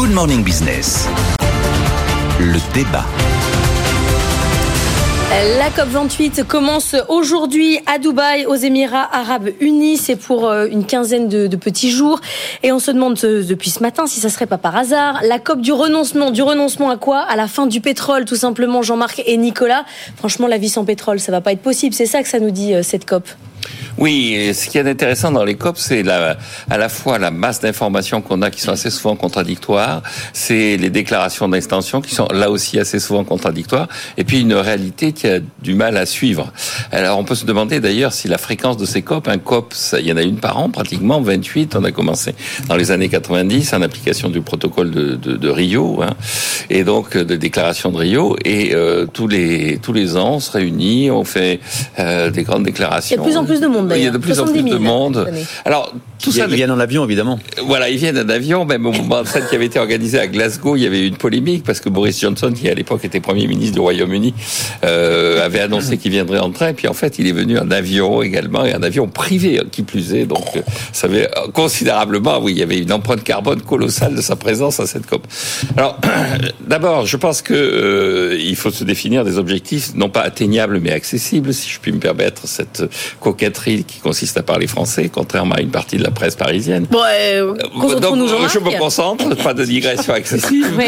Good Morning Business. Le débat. La COP28 commence aujourd'hui à Dubaï, aux Émirats Arabes Unis. C'est pour euh, une quinzaine de, petits jours. Et on se demande euh, depuis ce matin si ça serait pas par hasard. La COP du renoncement. Du renoncement à quoi? À la fin du pétrole, tout simplement, Jean-Marc et Nicolas. Franchement, la vie sans pétrole, ça va pas être possible. C'est ça que ça nous dit, euh, cette COP. Oui, ce qui est intéressant dans les COP, c'est la, à la fois la masse d'informations qu'on a qui sont assez souvent contradictoires, c'est les déclarations d'intention qui sont là aussi assez souvent contradictoires, et puis une réalité qui a du mal à suivre. Alors on peut se demander d'ailleurs si la fréquence de ces COP, un COP, il y en a une par an pratiquement, 28, on a commencé dans les années 90 en application du protocole de, de, de Rio, hein, et donc de déclaration de Rio, et euh, tous les tous les ans on se réunit, on fait euh, des grandes déclarations. Il y a de plus en plus de monde. Il y a de plus en plus de monde. Alors tout ça, ils viennent en avion évidemment. Voilà, ils viennent en avion. Même au moment de celle qui avait été organisée à Glasgow, il y avait eu une polémique parce que Boris Johnson, qui à l'époque était premier ministre du Royaume-Uni, euh, avait annoncé qu'il viendrait en train. Puis en fait, il est venu en avion également et un avion privé qui plus est. Donc, ça avait considérablement, oui, il y avait une empreinte carbone colossale de sa présence à cette COP. Alors, d'abord, je pense que euh, il faut se définir des objectifs non pas atteignables mais accessibles, si je puis me permettre cette coquetterie qui consiste à parler français, contrairement à une partie de la presse parisienne. Bon, euh, donc, je me concentre, pas de digression excessive.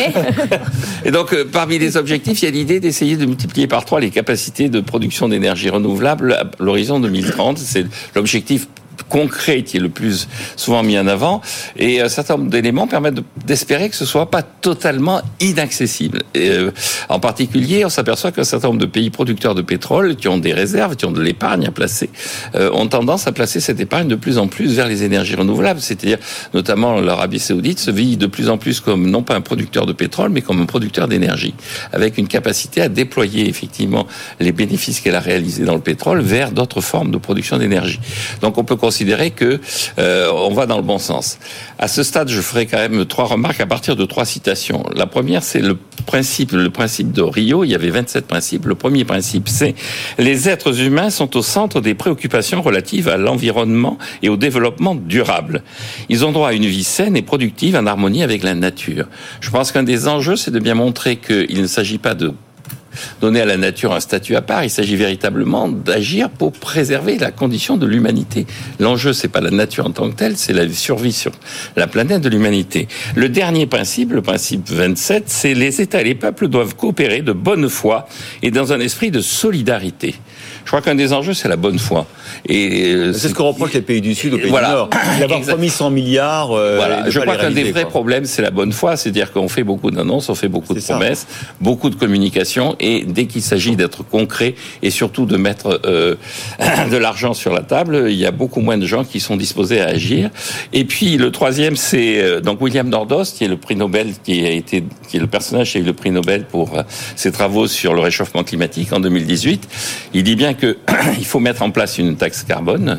Et donc, euh, parmi les objectifs, il y a l'idée d'essayer de multiplier par trois les capacités de production d'énergie renouvelable à l'horizon 2030. C'est l'objectif concret qui est le plus souvent mis en avant et un certain nombre d'éléments permettent d'espérer que ce soit pas totalement inaccessible. Euh, en particulier, on s'aperçoit qu'un certain nombre de pays producteurs de pétrole qui ont des réserves, qui ont de l'épargne à placer, euh, ont tendance à placer cette épargne de plus en plus vers les énergies renouvelables, c'est-à-dire notamment l'Arabie Saoudite se vit de plus en plus comme non pas un producteur de pétrole, mais comme un producteur d'énergie, avec une capacité à déployer effectivement les bénéfices qu'elle a réalisés dans le pétrole vers d'autres formes de production d'énergie. Donc on peut considérer que euh, on va dans le bon sens. À ce stade, je ferai quand même trois remarques à partir de trois citations. La première, c'est le principe, le principe de Rio. Il y avait 27 principes. Le premier principe, c'est les êtres humains sont au centre des préoccupations relatives à l'environnement et au développement durable. Ils ont droit à une vie saine et productive en harmonie avec la nature. Je pense qu'un des enjeux, c'est de bien montrer qu'il ne s'agit pas de donner à la nature un statut à part. Il s'agit véritablement d'agir pour préserver la condition de l'humanité. L'enjeu, c'est pas la nature en tant que telle, c'est la survie sur la planète de l'humanité. Le dernier principe, le principe 27, c'est les États et les peuples doivent coopérer de bonne foi et dans un esprit de solidarité. Je crois qu'un des enjeux, c'est la bonne foi. Et euh, c'est ce qu'on reproche les pays du Sud aux pays voilà. du Nord. D'avoir promis 100 milliards. Euh, voilà. Je crois qu'un des vrais problèmes, c'est la bonne foi, c'est-à-dire qu'on fait beaucoup d'annonces, on fait beaucoup de promesses, ça. beaucoup de communication, et dès qu'il s'agit d'être concret et surtout de mettre euh, de l'argent sur la table, il y a beaucoup moins de gens qui sont disposés à agir. Et puis le troisième, c'est euh, donc William Nordos, qui est le prix Nobel, qui a été, qui est le personnage qui a eu le prix Nobel pour euh, ses travaux sur le réchauffement climatique en 2018. Il dit bien que il faut mettre en place une taxe carbone.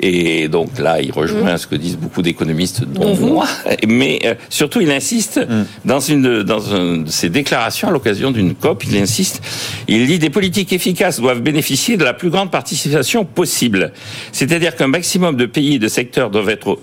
Et donc là, il rejoint mmh. ce que disent beaucoup d'économistes, dont mmh. moi. Mais euh, surtout, il insiste mmh. dans une dans un de ses déclarations à l'occasion d'une COP. Il insiste. Il dit des politiques efficaces doivent bénéficier de la plus grande participation possible. C'est-à-dire qu'un maximum de pays et de secteurs doivent être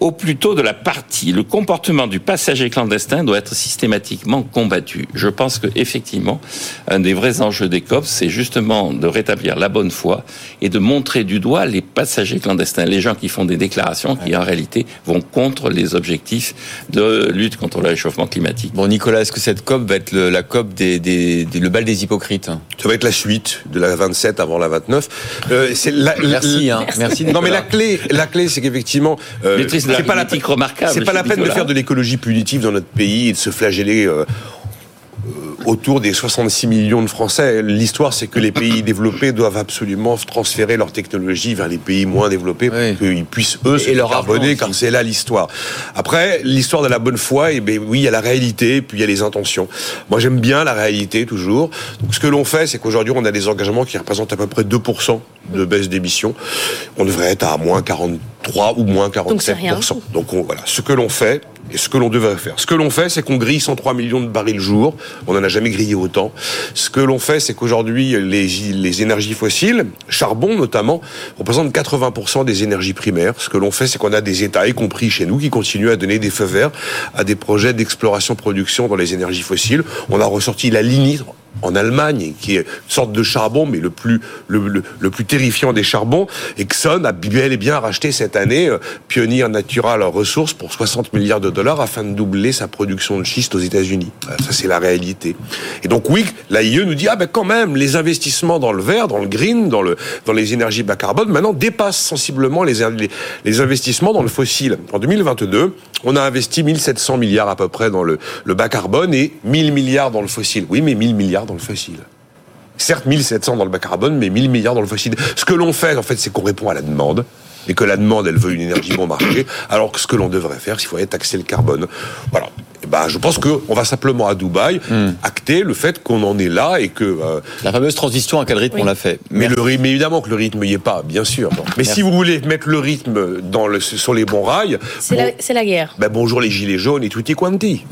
au, au plus tôt de la partie. Le comportement du passager clandestin doit être systématiquement combattu. Je pense que effectivement, un des vrais enjeux des COP, c'est justement de rétablir la bonne foi et de montrer du doigt les passagers clandestins, les gens qui font des déclarations qui en réalité vont contre les objectifs de lutte contre le réchauffement climatique. Bon, Nicolas, est-ce que cette COP va être le, la COP des, des, des, le bal des hypocrites Ça va être la suite de la 27 avant la 29. Euh, c'est la, Merci, hein. Merci. Non, mais la clé, la clé, c'est qu'effectivement. Euh, pas la remarquable. C'est pas la peine de faire de l'écologie punitive dans notre pays et de se flageller. Euh, autour des 66 millions de Français. L'histoire, c'est que les pays développés doivent absolument transférer leur technologie vers les pays moins développés oui. pour qu'ils puissent, eux, se carboner, car c'est là l'histoire. Après, l'histoire de la bonne foi, eh bien, oui, il y a la réalité, puis il y a les intentions. Moi, j'aime bien la réalité, toujours. Donc, ce que l'on fait, c'est qu'aujourd'hui, on a des engagements qui représentent à peu près 2% de baisse d'émissions. On devrait être à moins 43 ou moins 47%. Donc, Donc on, voilà, ce que l'on fait, et ce que l'on devrait faire. Ce que l'on fait, c'est qu'on grille 103 millions de barils le jour. On n'en a jamais grillé autant. Ce que l'on fait, c'est qu'aujourd'hui, les, énergies fossiles, charbon notamment, représentent 80% des énergies primaires. Ce que l'on fait, c'est qu'on a des États, y compris chez nous, qui continuent à donner des feux verts à des projets d'exploration-production dans les énergies fossiles. On a ressorti la ligne en Allemagne, qui est une sorte de charbon, mais le plus, le, plus terrifiant des charbons. Exxon a bel et bien racheté cette année euh, Pioneer Natural Resources pour 60 milliards de dollars afin de doubler sa production de schiste aux États-Unis. Ça, c'est la réalité. Et donc, oui, l'AIE nous dit, ah ben quand même, les investissements dans le vert, dans le green, dans, le, dans les énergies bas carbone, maintenant dépassent sensiblement les, les, les investissements dans le fossile. En 2022, on a investi 1700 milliards à peu près dans le, le bas carbone et 1000 milliards dans le fossile. Oui, mais 1000 milliards dans le fossile. Certes, 1700 dans le bas carbone, mais 1000 milliards dans le fossile. Ce que l'on fait, en fait, c'est qu'on répond à la demande et que la demande, elle veut une énergie bon marché, alors que ce que l'on devrait faire, s'il faudrait taxer le carbone. Voilà. Et ben, je pense qu'on va simplement à Dubaï hmm. acter le fait qu'on en est là et que... Euh, la fameuse transition, à quel rythme on l'a fait? Mais, le, mais évidemment que le rythme n'y est pas, bien sûr. Mais si vous voulez mettre le rythme dans le, sur les bons rails... C'est la, la, guerre. Ben bonjour les gilets jaunes et tutti quanti.